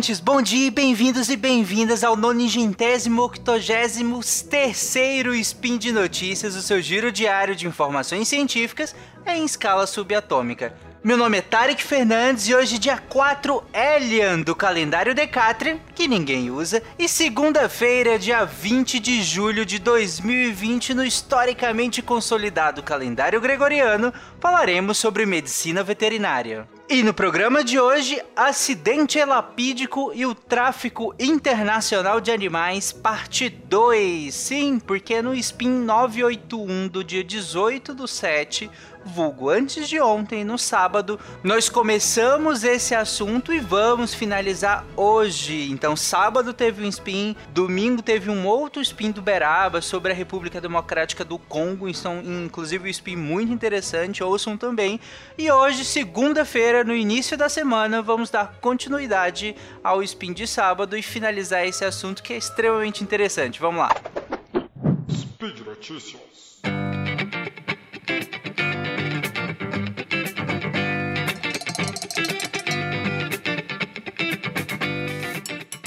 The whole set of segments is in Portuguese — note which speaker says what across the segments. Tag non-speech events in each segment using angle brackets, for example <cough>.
Speaker 1: ouvintes, bom dia e bem-vindos e bem-vindas ao nonigentésimo octogésimo terceiro Spin de Notícias, o seu giro diário de informações científicas em escala subatômica. Meu nome é Tarek Fernandes e hoje dia 4 Elian do calendário Decatrin, que ninguém usa, e segunda-feira, dia 20 de julho de 2020, no historicamente consolidado calendário gregoriano, falaremos sobre medicina veterinária. E no programa de hoje, acidente elapídico e o tráfico internacional de animais, parte 2. Sim, porque no Spin 981 do dia 18 do 7, vulgo antes de ontem, no sábado, nós começamos esse assunto e vamos finalizar hoje. Então, sábado teve um spin, domingo teve um outro spin do Beraba sobre a República Democrática do Congo, então, inclusive um spin muito interessante, ouçam também. E hoje, segunda-feira, no início da semana, vamos dar continuidade ao spin de sábado e finalizar esse assunto que é extremamente interessante. Vamos lá. Speed Notícias.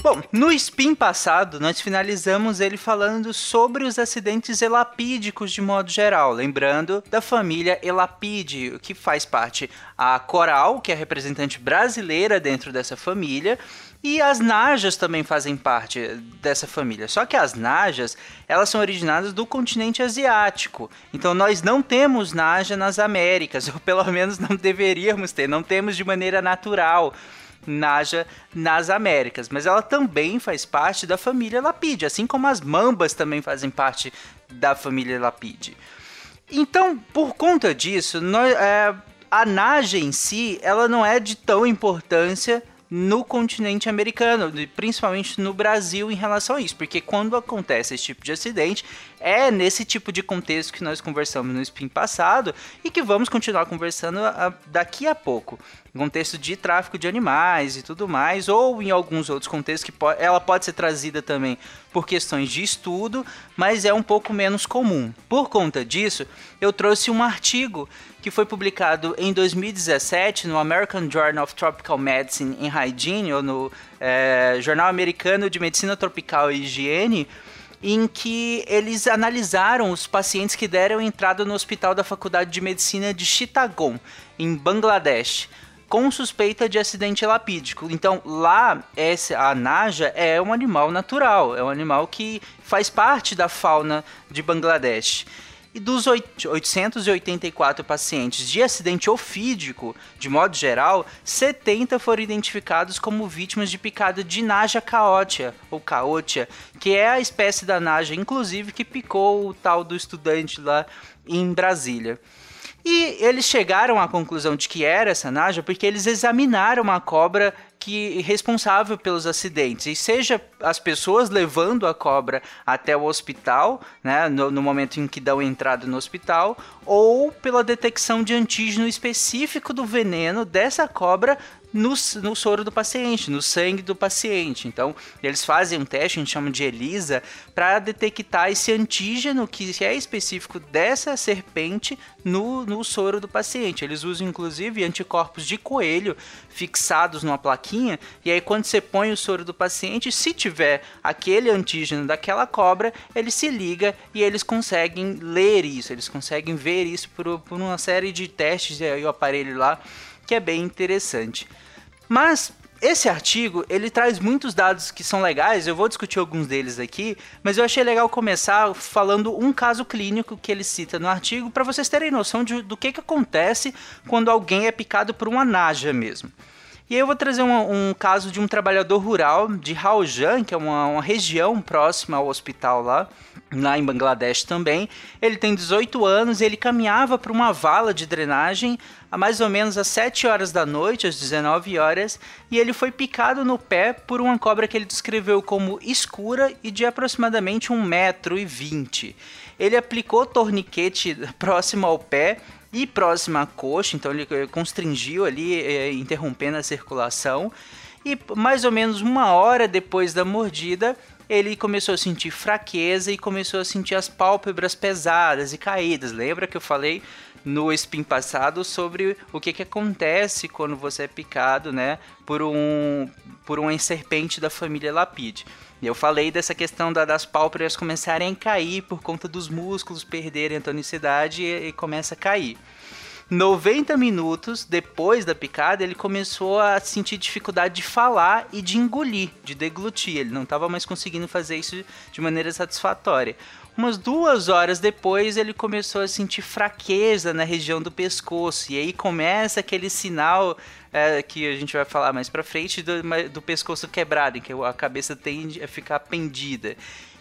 Speaker 1: Bom, no spin passado, nós finalizamos ele falando sobre os acidentes elapídicos de modo geral, lembrando da família Elapide, que faz parte a Coral, que é a representante brasileira dentro dessa família, e as najas também fazem parte dessa família. Só que as najas, elas são originadas do continente asiático. Então nós não temos naja nas Américas, <laughs> ou pelo menos não deveríamos ter, não temos de maneira natural. Naja nas Américas, mas ela também faz parte da família Lapide, assim como as mambas também fazem parte da família Lapide. Então, por conta disso, nós, é, a Naja em si, ela não é de tão importância no continente americano, principalmente no Brasil em relação a isso, porque quando acontece esse tipo de acidente, é nesse tipo de contexto que nós conversamos no spin passado e que vamos continuar conversando daqui a pouco contexto de tráfico de animais e tudo mais, ou em alguns outros contextos que ela pode ser trazida também por questões de estudo, mas é um pouco menos comum. Por conta disso, eu trouxe um artigo que foi publicado em 2017 no American Journal of Tropical Medicine and Hygiene, ou no é, Jornal Americano de Medicina Tropical e Higiene, em que eles analisaram os pacientes que deram entrada no hospital da Faculdade de Medicina de Chittagong, em Bangladesh com suspeita de acidente lapídico. Então, lá, essa, a naja é um animal natural, é um animal que faz parte da fauna de Bangladesh. E dos 884 pacientes de acidente ofídico, de modo geral, 70 foram identificados como vítimas de picada de naja caótia, ou caótia, que é a espécie da naja, inclusive, que picou o tal do estudante lá em Brasília. E eles chegaram à conclusão de que era essa naja porque eles examinaram a cobra que responsável pelos acidentes, e seja as pessoas levando a cobra até o hospital, né, no, no, momento em que dão entrada no hospital, ou pela detecção de antígeno específico do veneno dessa cobra no, no soro do paciente, no sangue do paciente. Então, eles fazem um teste, a gente chama de ELISA, para detectar esse antígeno que é específico dessa serpente no, no soro do paciente. Eles usam, inclusive, anticorpos de coelho fixados numa plaquinha, e aí quando você põe o soro do paciente, se tiver aquele antígeno daquela cobra, ele se liga e eles conseguem ler isso, eles conseguem ver isso por, por uma série de testes e o aparelho lá, que é bem interessante. Mas esse artigo, ele traz muitos dados que são legais, eu vou discutir alguns deles aqui, mas eu achei legal começar falando um caso clínico que ele cita no artigo, para vocês terem noção de, do que, que acontece quando alguém é picado por uma naja mesmo. E aí eu vou trazer um, um caso de um trabalhador rural de Raujan, que é uma, uma região próxima ao hospital lá, lá em Bangladesh também. Ele tem 18 anos e ele caminhava para uma vala de drenagem a mais ou menos às 7 horas da noite, às 19 horas, e ele foi picado no pé por uma cobra que ele descreveu como escura e de aproximadamente 1,20m. Ele aplicou torniquete <laughs> próximo ao pé e próximo à coxa, então ele constringiu ali, eh, interrompendo a circulação. E mais ou menos uma hora depois da mordida, ele começou a sentir fraqueza e começou a sentir as pálpebras pesadas e caídas. Lembra que eu falei no spin passado sobre o que, que acontece quando você é picado, né, por um por uma serpente da família Lapide. Eu falei dessa questão da, das pálpebras começarem a cair por conta dos músculos perderem a tonicidade e, e começa a cair. 90 minutos depois da picada, ele começou a sentir dificuldade de falar e de engolir, de deglutir. Ele não estava mais conseguindo fazer isso de maneira satisfatória. Umas duas horas depois, ele começou a sentir fraqueza na região do pescoço. E aí começa aquele sinal é, que a gente vai falar mais pra frente do, do pescoço quebrado, em que a cabeça tende a ficar pendida.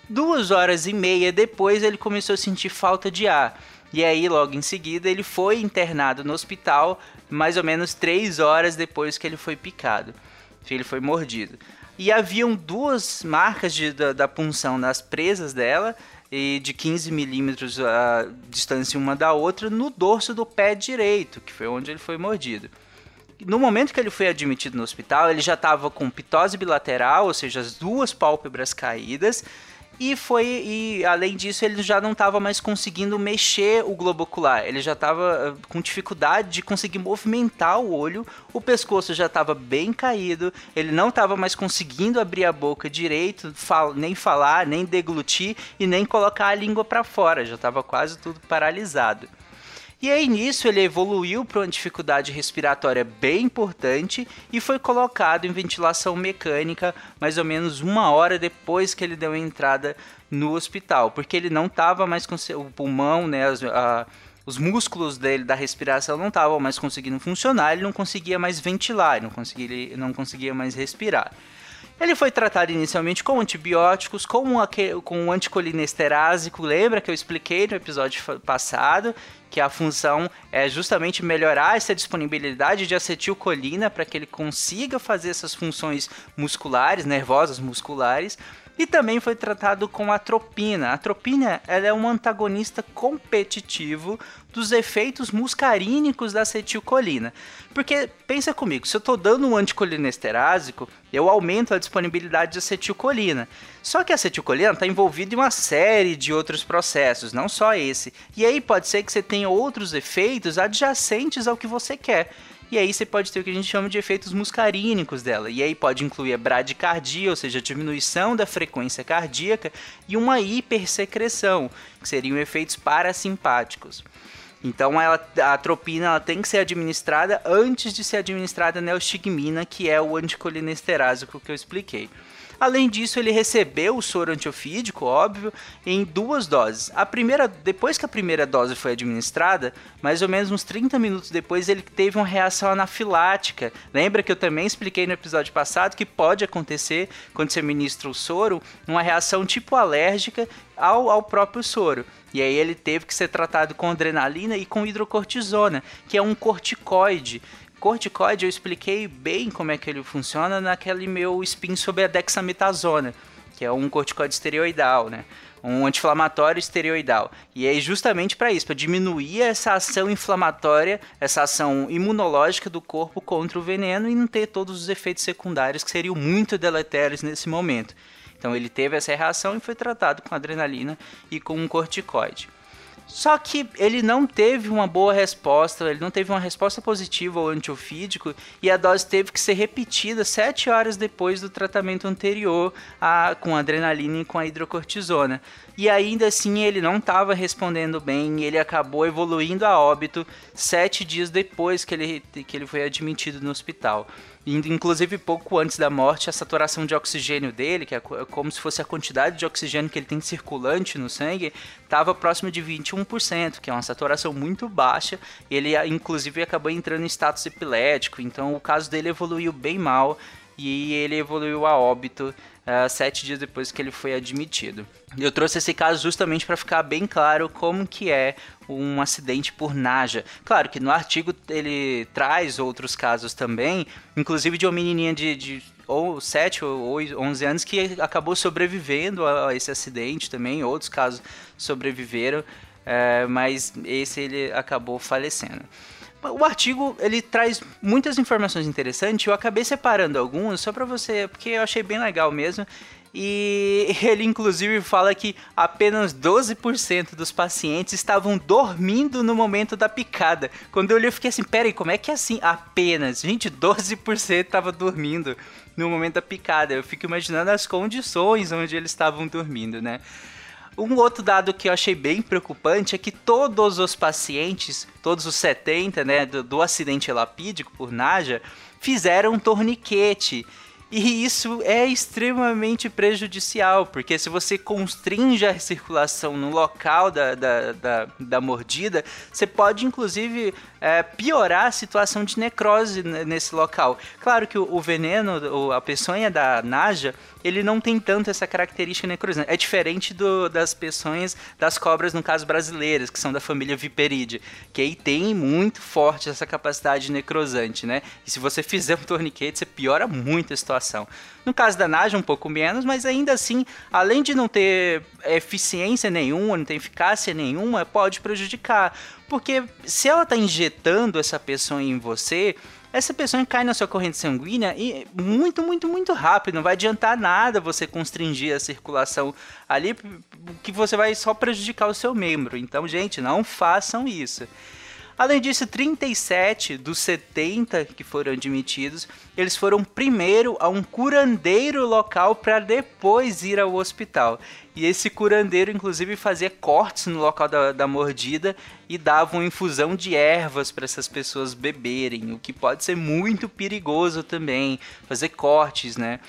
Speaker 1: Duas horas e meia depois, ele começou a sentir falta de ar. E aí, logo em seguida, ele foi internado no hospital, mais ou menos três horas depois que ele foi picado. Ele foi mordido. E haviam duas marcas de, da, da punção nas presas dela, e de 15 milímetros a distância uma da outra, no dorso do pé direito, que foi onde ele foi mordido. No momento que ele foi admitido no hospital, ele já estava com pitose bilateral, ou seja, as duas pálpebras caídas, e foi e além disso ele já não estava mais conseguindo mexer o globo ocular. Ele já estava ah, com dificuldade de conseguir movimentar o olho. O pescoço já estava bem caído. Ele não estava mais conseguindo abrir a boca direito, fal nem falar, nem deglutir e nem colocar a língua para fora. Já estava quase tudo paralisado. E aí nisso ele evoluiu para uma dificuldade respiratória bem importante e foi colocado em ventilação mecânica mais ou menos uma hora depois que ele deu a entrada no hospital, porque ele não estava mais com o pulmão, né, a, os músculos dele da respiração não estavam mais conseguindo funcionar, ele não conseguia mais ventilar, ele não conseguia, não conseguia mais respirar. Ele foi tratado inicialmente com antibióticos, com, um, com um lembra que eu expliquei no episódio passado, que a função é justamente melhorar essa disponibilidade de acetilcolina para que ele consiga fazer essas funções musculares, nervosas musculares. E também foi tratado com atropina. A atropina ela é um antagonista competitivo dos efeitos muscarínicos da acetilcolina. Porque pensa comigo, se eu estou dando um anticolinesterase, eu aumento a disponibilidade de acetilcolina. Só que a acetilcolina está envolvida em uma série de outros processos, não só esse. E aí pode ser que você tenha outros efeitos adjacentes ao que você quer. E aí você pode ter o que a gente chama de efeitos muscarínicos dela. E aí pode incluir a bradicardia, ou seja, a diminuição da frequência cardíaca, e uma hipersecreção, que seriam efeitos parasimpáticos. Então ela, a atropina ela tem que ser administrada antes de ser administrada a neostigmina, que é o anticolinesterase que eu expliquei. Além disso, ele recebeu o soro antiofídico, óbvio, em duas doses. A primeira, depois que a primeira dose foi administrada, mais ou menos uns 30 minutos depois, ele teve uma reação anafilática. Lembra que eu também expliquei no episódio passado que pode acontecer quando você ministra o soro, uma reação tipo alérgica ao, ao próprio soro. E aí ele teve que ser tratado com adrenalina e com hidrocortisona, que é um corticoide corticoide eu expliquei bem como é que ele funciona naquele meu spin sobre a dexametasona, que é um corticoide esteroidal, né? Um anti-inflamatório esteroidal. E é justamente para isso, para diminuir essa ação inflamatória, essa ação imunológica do corpo contra o veneno e não ter todos os efeitos secundários que seriam muito deletérios nesse momento. Então ele teve essa reação e foi tratado com adrenalina e com um corticoide. Só que ele não teve uma boa resposta, ele não teve uma resposta positiva ao antiofídico e a dose teve que ser repetida sete horas depois do tratamento anterior a, com adrenalina e com a hidrocortisona. E ainda assim ele não estava respondendo bem, ele acabou evoluindo a óbito sete dias depois que ele, que ele foi admitido no hospital. Inclusive, pouco antes da morte, a saturação de oxigênio dele, que é, é como se fosse a quantidade de oxigênio que ele tem circulante no sangue, estava próximo de 21%, que é uma saturação muito baixa. Ele, inclusive, acabou entrando em status epilético, então o caso dele evoluiu bem mal e ele evoluiu a óbito uh, sete dias depois que ele foi admitido. Eu trouxe esse caso justamente para ficar bem claro como que é um acidente por naja. Claro que no artigo ele traz outros casos também, inclusive de uma menininha de, de ou 7 ou 11 anos que acabou sobrevivendo a esse acidente também, outros casos sobreviveram, é, mas esse ele acabou falecendo. O artigo ele traz muitas informações interessantes. Eu acabei separando algumas só para você, porque eu achei bem legal mesmo. E <laughs> ele inclusive fala que apenas 12% dos pacientes estavam dormindo no momento da picada. Quando eu olhei, eu fiquei assim: peraí, como é que é assim? Apenas. Gente, 12% estava dormindo no momento da picada. Eu fico imaginando as condições onde eles estavam dormindo, né? Um outro dado que eu achei bem preocupante é que todos os pacientes, todos os 70, né, do, do acidente lapídico por Naja, fizeram um torniquete. E isso é extremamente prejudicial, porque se você constringe a circulação no local da, da, da, da mordida, você pode inclusive é, piorar a situação de necrose nesse local. Claro que o, o veneno, a peçonha da Naja, ele não tem tanto essa característica necrosante. É diferente do, das peçonhas das cobras, no caso brasileiras, que são da família Viperidae, que aí tem muito forte essa capacidade necrosante, né? E se você fizer um torniquete, você piora muito a situação. No caso da Naja, um pouco menos, mas ainda assim, além de não ter eficiência nenhuma, não ter eficácia nenhuma, pode prejudicar. Porque se ela está injetando essa peçonha em você, essa pessoa cai na sua corrente sanguínea e muito, muito, muito rápido. Não vai adiantar nada você constringir a circulação ali, que você vai só prejudicar o seu membro. Então, gente, não façam isso. Além disso, 37 dos 70 que foram admitidos, eles foram primeiro a um curandeiro local para depois ir ao hospital. E esse curandeiro, inclusive, fazia cortes no local da, da mordida e dava uma infusão de ervas para essas pessoas beberem, o que pode ser muito perigoso também, fazer cortes, né?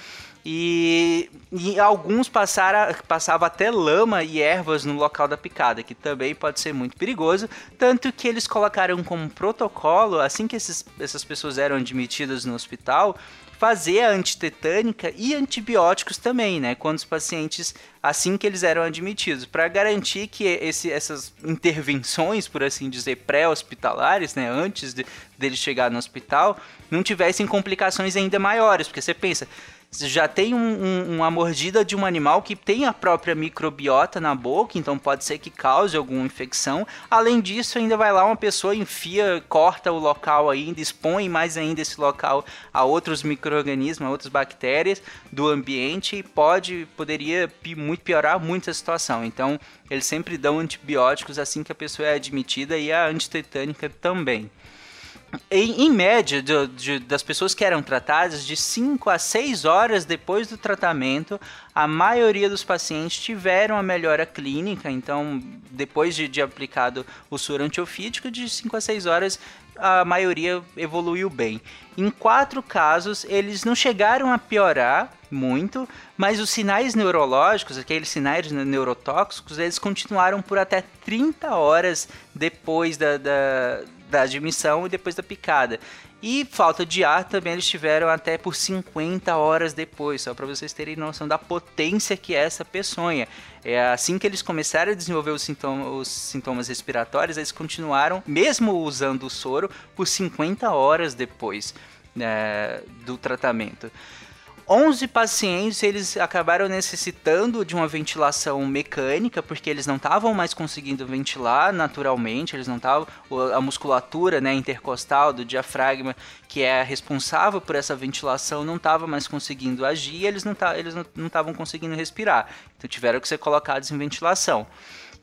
Speaker 1: E, e, alguns passaram, passavam até lama e ervas no local da picada, que também pode ser muito perigoso. Tanto que eles colocaram como protocolo, assim que esses, essas pessoas eram admitidas no hospital, fazer a antitetânica e antibióticos também, né? Quando os pacientes, assim que eles eram admitidos, para garantir que esse, essas intervenções, por assim dizer, pré-hospitalares, né? Antes de, deles chegar no hospital, não tivessem complicações ainda maiores, porque você pensa já tem um, um, uma mordida de um animal que tem a própria microbiota na boca, então pode ser que cause alguma infecção. Além disso, ainda vai lá uma pessoa, enfia, corta o local ainda, expõe mais ainda esse local a outros micro-organismos, a outras bactérias do ambiente e pode, poderia muito piorar muito a situação. Então, eles sempre dão antibióticos assim que a pessoa é admitida e a antitetânica também em, em média, de, das pessoas que eram tratadas, de 5 a 6 horas depois do tratamento, a maioria dos pacientes tiveram a melhora clínica. Então, depois de, de aplicado o soro antiofídico, de 5 a 6 horas, a maioria evoluiu bem. Em quatro casos, eles não chegaram a piorar muito, mas os sinais neurológicos, aqueles sinais neurotóxicos, eles continuaram por até 30 horas depois da, da da admissão e depois da picada. E falta de ar também eles tiveram até por 50 horas depois, só para vocês terem noção da potência que é essa peçonha. É assim que eles começaram a desenvolver os sintomas, os sintomas respiratórios, eles continuaram, mesmo usando o soro, por 50 horas depois né, do tratamento. 11 pacientes eles acabaram necessitando de uma ventilação mecânica porque eles não estavam mais conseguindo ventilar naturalmente, eles não estavam a musculatura, né, intercostal do diafragma, que é responsável por essa ventilação, não estava mais conseguindo agir, eles não estavam conseguindo respirar. Então tiveram que ser colocados em ventilação.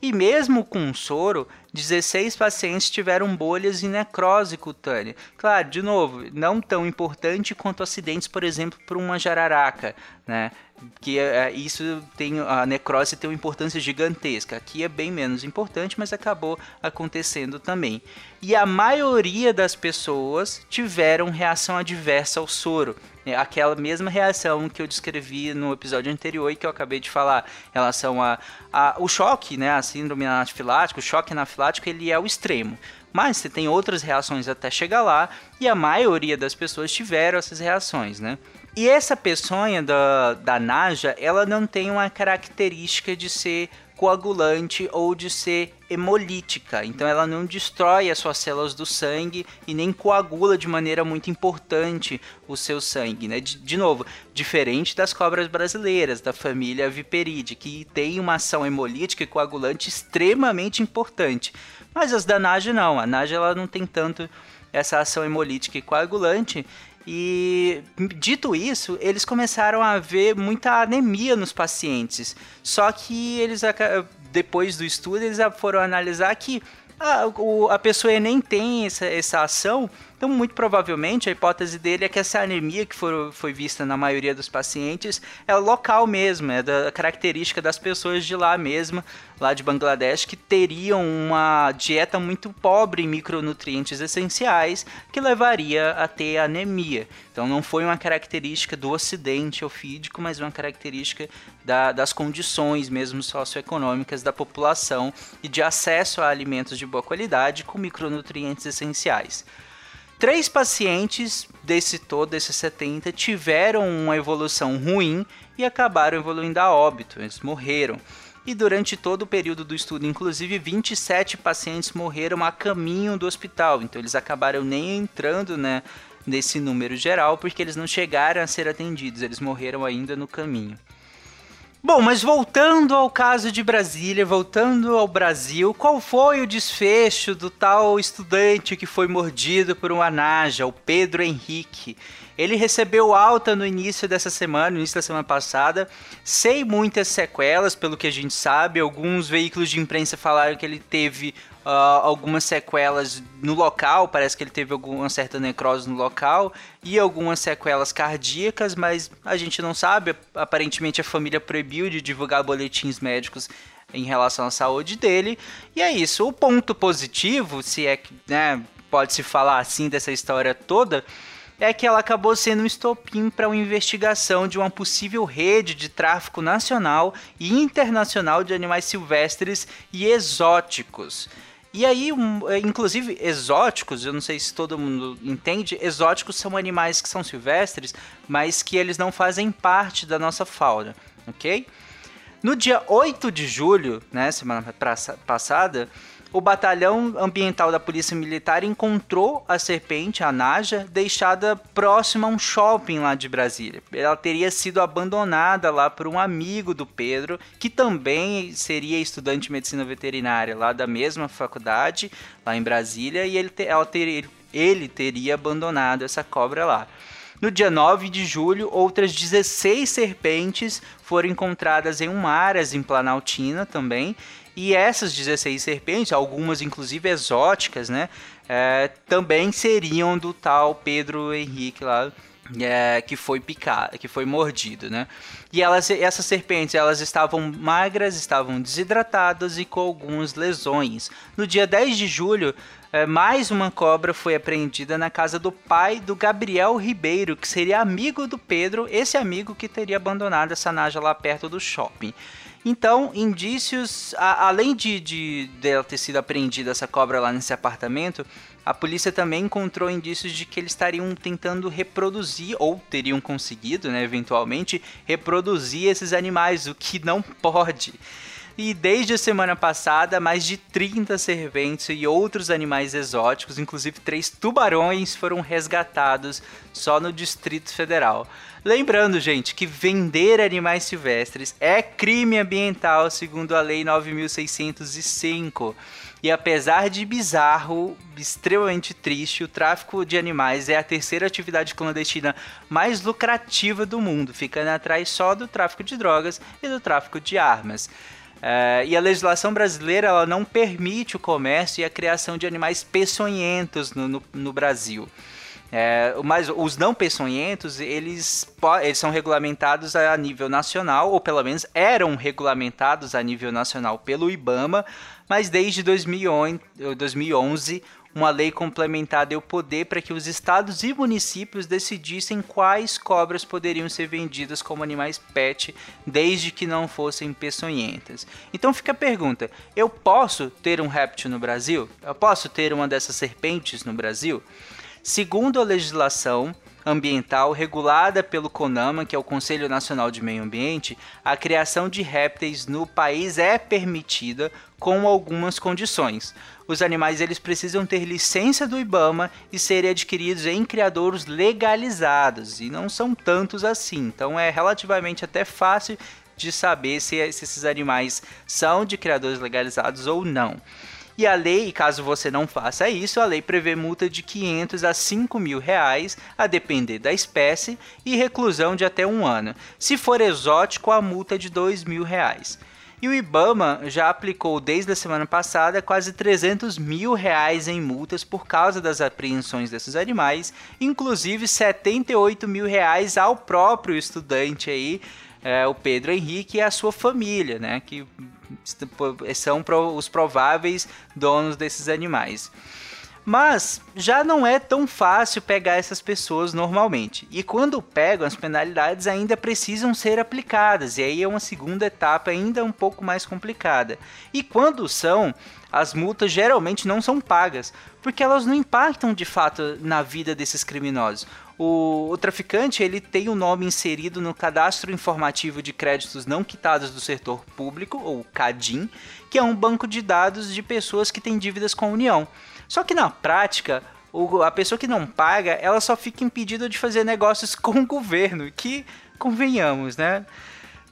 Speaker 1: E mesmo com soro, 16 pacientes tiveram bolhas e necrose cutânea. Claro, de novo, não tão importante quanto acidentes, por exemplo, por uma jararaca, né? Que é, isso tem a necrose tem uma importância gigantesca. Aqui é bem menos importante, mas acabou acontecendo também. E a maioria das pessoas tiveram reação adversa ao soro. É aquela mesma reação que eu descrevi no episódio anterior e que eu acabei de falar, em relação a, a o choque, né, a síndrome anafilática, o choque anafilático, ele é o extremo. Mas você tem outras reações até chegar lá e a maioria das pessoas tiveram essas reações, né? E essa peçonha da, da Naja, ela não tem uma característica de ser coagulante ou de ser hemolítica. Então ela não destrói as suas células do sangue e nem coagula de maneira muito importante o seu sangue, né? De, de novo, diferente das cobras brasileiras da família Viperidae, que tem uma ação hemolítica e coagulante extremamente importante. Mas as da Naja não, a Naja ela não tem tanto essa ação hemolítica e coagulante E dito isso, eles começaram a ver muita anemia nos pacientes. Só que eles depois do estudo eles foram analisar que a, a pessoa nem tem essa, essa ação então, muito provavelmente, a hipótese dele é que essa anemia que for, foi vista na maioria dos pacientes é local mesmo, é da característica das pessoas de lá mesmo, lá de Bangladesh, que teriam uma dieta muito pobre em micronutrientes essenciais que levaria a ter anemia. Então, não foi uma característica do ocidente ofídico, mas uma característica da, das condições mesmo socioeconômicas da população e de acesso a alimentos de boa qualidade com micronutrientes essenciais. Três pacientes desse todo, desses 70, tiveram uma evolução ruim e acabaram evoluindo a óbito, eles morreram. E durante todo o período do estudo, inclusive 27 pacientes morreram a caminho do hospital, então eles acabaram nem entrando né, nesse número geral porque eles não chegaram a ser atendidos, eles morreram ainda no caminho. Bom, mas voltando ao caso de Brasília, voltando ao Brasil, qual foi o desfecho do tal estudante que foi mordido por um anaja, o Pedro Henrique? Ele recebeu alta no início dessa semana, no início da semana passada, sem muitas sequelas, pelo que a gente sabe. Alguns veículos de imprensa falaram que ele teve uh, algumas sequelas no local, parece que ele teve alguma certa necrose no local, e algumas sequelas cardíacas, mas a gente não sabe. Aparentemente a família proibiu de divulgar boletins médicos em relação à saúde dele. E é isso. O ponto positivo, se é que né, pode se falar assim dessa história toda, é que ela acabou sendo um estopim para uma investigação de uma possível rede de tráfico nacional e internacional de animais silvestres e exóticos. E aí, um, é, inclusive, exóticos, eu não sei se todo mundo entende, exóticos são animais que são silvestres, mas que eles não fazem parte da nossa fauna, ok? No dia 8 de julho, né, semana passada, o batalhão ambiental da Polícia Militar encontrou a serpente, a Naja, deixada próxima a um shopping lá de Brasília. Ela teria sido abandonada lá por um amigo do Pedro, que também seria estudante de medicina veterinária lá da mesma faculdade, lá em Brasília, e ele, ter, ter, ele teria abandonado essa cobra lá. No dia 9 de julho, outras 16 serpentes foram encontradas em um mar, em Planaltina também, e essas 16 serpentes, algumas inclusive exóticas, né? É, também seriam do tal Pedro Henrique lá, é, que foi picado, que foi mordido, né? E elas, essas serpentes, elas estavam magras, estavam desidratadas e com algumas lesões. No dia 10 de julho, é, mais uma cobra foi apreendida na casa do pai do Gabriel Ribeiro, que seria amigo do Pedro, esse amigo que teria abandonado essa naja lá perto do shopping. Então, indícios, a, além de, de dela ter sido apreendida essa cobra lá nesse apartamento, a polícia também encontrou indícios de que eles estariam tentando reproduzir, ou teriam conseguido, né, eventualmente, reproduzir esses animais, o que não pode. E desde a semana passada, mais de 30 serventes e outros animais exóticos, inclusive três tubarões, foram resgatados só no Distrito Federal. Lembrando, gente, que vender animais silvestres é crime ambiental segundo a Lei 9605. E apesar de bizarro, extremamente triste, o tráfico de animais é a terceira atividade clandestina mais lucrativa do mundo, ficando atrás só do tráfico de drogas e do tráfico de armas. Uh, e a legislação brasileira ela não permite o comércio e a criação de animais peçonhentos no, no, no Brasil. É, mas os não peçonhentos, eles, eles são regulamentados a nível nacional, ou pelo menos eram regulamentados a nível nacional pelo IBAMA, mas desde 2011 uma lei complementar deu poder para que os estados e municípios decidissem quais cobras poderiam ser vendidas como animais pet, desde que não fossem peçonhentas. Então fica a pergunta: eu posso ter um réptil no Brasil? Eu posso ter uma dessas serpentes no Brasil? Segundo a legislação ambiental regulada pelo CONAMA, que é o Conselho Nacional de Meio Ambiente, a criação de répteis no país é permitida com algumas condições. Os animais eles precisam ter licença do IBAMA e serem adquiridos em criadouros legalizados, e não são tantos assim. Então é relativamente até fácil de saber se, se esses animais são de criadores legalizados ou não. E a lei, caso você não faça isso, a lei prevê multa de 500 a 5 mil reais, a depender da espécie, e reclusão de até um ano. Se for exótico, a multa é de 2 mil reais. E o Ibama já aplicou desde a semana passada quase 300 mil reais em multas por causa das apreensões desses animais, inclusive 78 mil reais ao próprio estudante aí, é, o Pedro Henrique e a sua família, né? Que são os prováveis donos desses animais. Mas já não é tão fácil pegar essas pessoas normalmente. E quando pegam, as penalidades ainda precisam ser aplicadas. E aí é uma segunda etapa ainda um pouco mais complicada. E quando são, as multas geralmente não são pagas, porque elas não impactam de fato na vida desses criminosos. O, o, traficante ele tem o um nome inserido no cadastro informativo de créditos não quitados do setor público, ou CADIM, que é um banco de dados de pessoas que têm dívidas com a União. Só que na prática, o, a pessoa que não paga, ela só fica impedida de fazer negócios <laughs> com o governo, que convenhamos, né?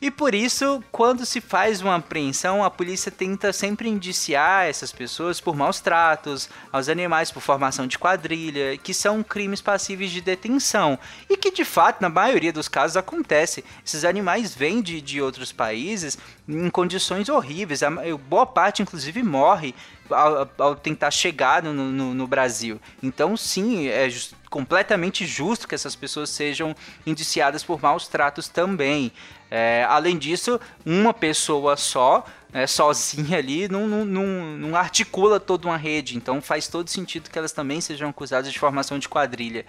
Speaker 1: E por isso, quando se faz uma apreensão, a polícia tenta sempre indiciar essas pessoas por maus tratos aos animais, por formação de quadrilha, que são crimes passíveis de detenção. E que de fato, na maioria dos casos, acontece. Esses animais vêm de, de outros países em condições horríveis. A boa parte, inclusive, morre ao, ao tentar chegar no, no, no, Brasil. Então, sim, é just, completamente justo que essas pessoas sejam indiciadas por maus tratos também. É, além disso, uma pessoa só, é, sozinha ali, não, não, não, não, articula toda uma rede. Então faz todo sentido que elas também sejam acusadas de formação de quadrilha.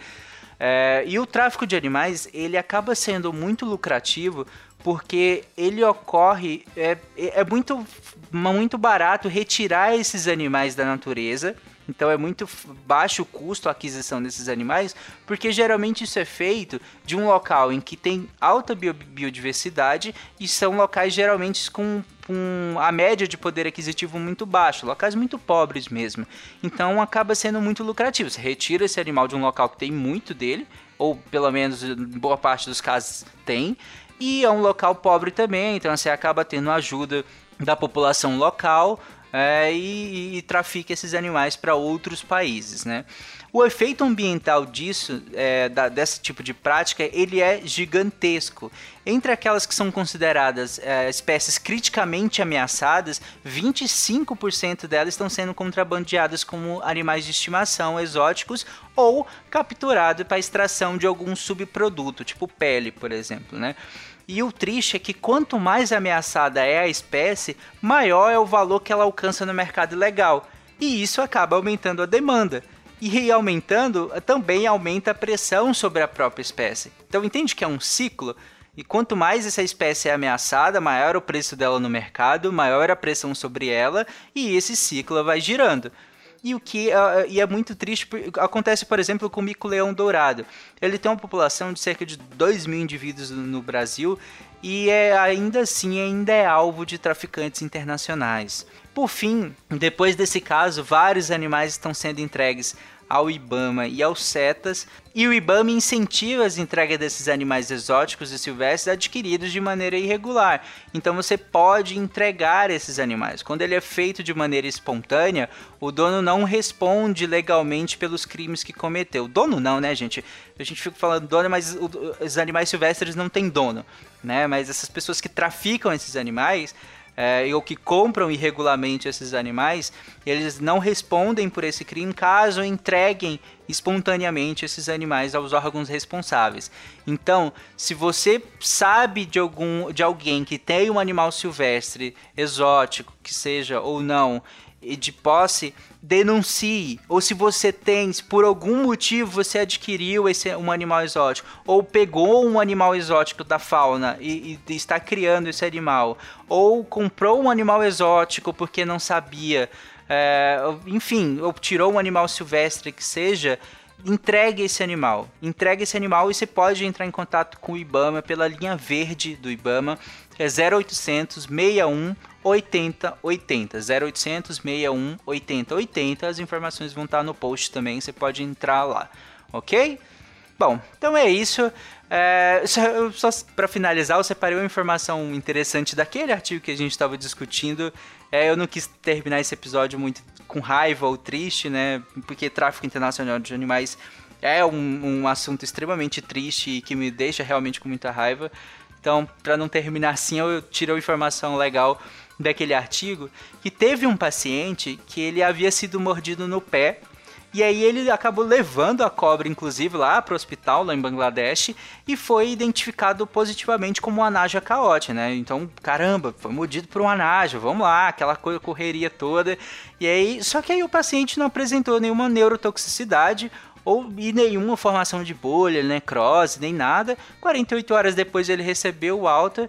Speaker 1: É, e o tráfico de animais, ele acaba sendo muito lucrativo porque ele ocorre, é, é muito, muito barato retirar esses animais da natureza então é muito baixo o custo a aquisição desses animais, porque geralmente isso é feito de um local em que tem alta biodiversidade e são locais geralmente com, com a média de poder aquisitivo muito baixo, locais muito pobres mesmo. Então acaba sendo muito lucrativo. Você retira esse animal de um local que tem muito dele, ou pelo menos boa parte dos casos tem, e é um local pobre também, então você acaba tendo ajuda da população local é, e, e, trafica esses animais para outros países, né? O efeito ambiental disso, é, da, desse tipo de prática, ele é gigantesco. Entre aquelas que são consideradas é, espécies criticamente ameaçadas, 25% delas estão sendo contrabandeadas como animais de estimação exóticos ou capturados para extração de algum subproduto, tipo pele, por exemplo, né? E o triste é que quanto mais ameaçada é a espécie, maior é o valor que ela alcança no mercado legal. E isso acaba aumentando a demanda. E aumentando, também aumenta a pressão sobre a própria espécie. Então entende que é um ciclo? E quanto mais essa espécie é ameaçada, maior o preço dela no mercado, maior a pressão sobre ela, e esse ciclo vai girando. E o que uh, e é muito triste, acontece, por exemplo, com o mico-leão dourado. Ele tem uma população de cerca de 2 mil indivíduos no Brasil e é, ainda assim ainda é alvo de traficantes internacionais. Por fim, depois desse caso, vários animais estão sendo entregues ao IBAMA e aos CETAS, e o IBAMA incentiva as entregas desses animais exóticos e silvestres adquiridos de maneira irregular. Então você pode entregar esses animais. Quando ele é feito de maneira espontânea, o dono não responde legalmente pelos crimes que cometeu. Dono não, né, gente? A gente fica falando dono, mas os animais silvestres não têm dono, né? Mas essas pessoas que traficam esses animais é, ou que compram irregularmente esses animais, eles não respondem por esse crime caso entreguem espontaneamente esses animais aos órgãos responsáveis. Então, se você sabe de algum de alguém que tem um animal silvestre exótico, que seja ou não, de posse, denuncie. Ou se você tem, se por algum motivo você adquiriu esse, um animal exótico, ou pegou um animal exótico da fauna e, e está criando esse animal, ou comprou um animal exótico porque não sabia, é, enfim, ou tirou um animal silvestre que seja, entregue esse animal. Entregue esse animal e você pode entrar em contato com o IBAMA pela linha verde do IBAMA, é 0800 61 80 80 0800 61 80 80. As informações vão estar no post também, você pode entrar lá, ok? Bom, então é isso. É, só, só para finalizar, eu separei uma informação interessante daquele artigo que a gente estava discutindo. É, eu não quis terminar esse episódio muito com raiva ou triste, né? Porque tráfico internacional de animais é um, um assunto extremamente triste e que me deixa realmente com muita raiva. Então, para não terminar assim, eu tiro a informação legal daquele artigo que teve um paciente que ele havia sido mordido no pé e aí ele acabou levando a cobra, inclusive, lá para o hospital, lá em Bangladesh, e foi identificado positivamente como anaja caote, né? Então, caramba, foi mordido por um anaja, vamos lá, aquela correria toda. E aí, só que aí o paciente não apresentou nenhuma neurotoxicidade ou e nenhuma formação de bolha, necrose, nem nada. 48 horas depois ele recebeu o alta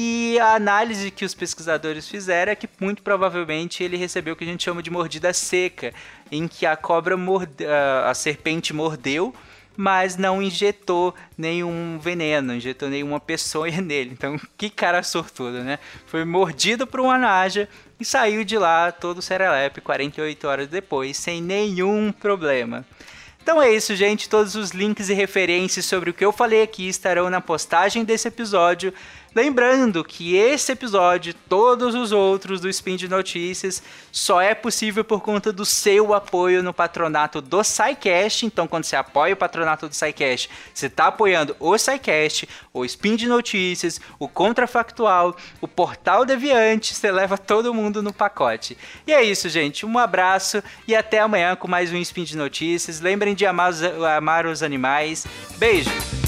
Speaker 1: e a análise que os pesquisadores fizeram é que muito provavelmente ele recebeu o que a gente chama de mordida seca, em que a cobra morde, a serpente mordeu, mas não injetou nenhum veneno, injetou nenhuma peçonha <laughs> nele. Então, que cara sortudo, né? Foi mordido por uma naja e saiu de lá todo serelepe 48 horas depois, sem nenhum problema. Então é isso, gente. Todos os links e referências sobre o que eu falei aqui estarão na postagem desse episódio. Lembrando que esse episódio, todos os outros do Spin de Notícias, só é possível por conta do seu apoio no patronato do SciCast. Então, quando você apoia o patronato do SciCast, você está apoiando o SciCast, o Spin de Notícias, o Contrafactual, o Portal Deviante, você leva todo mundo no pacote. E é isso, gente. Um abraço e até amanhã com mais um Spin de Notícias. Lembrem de amar os, amar os animais. Beijo!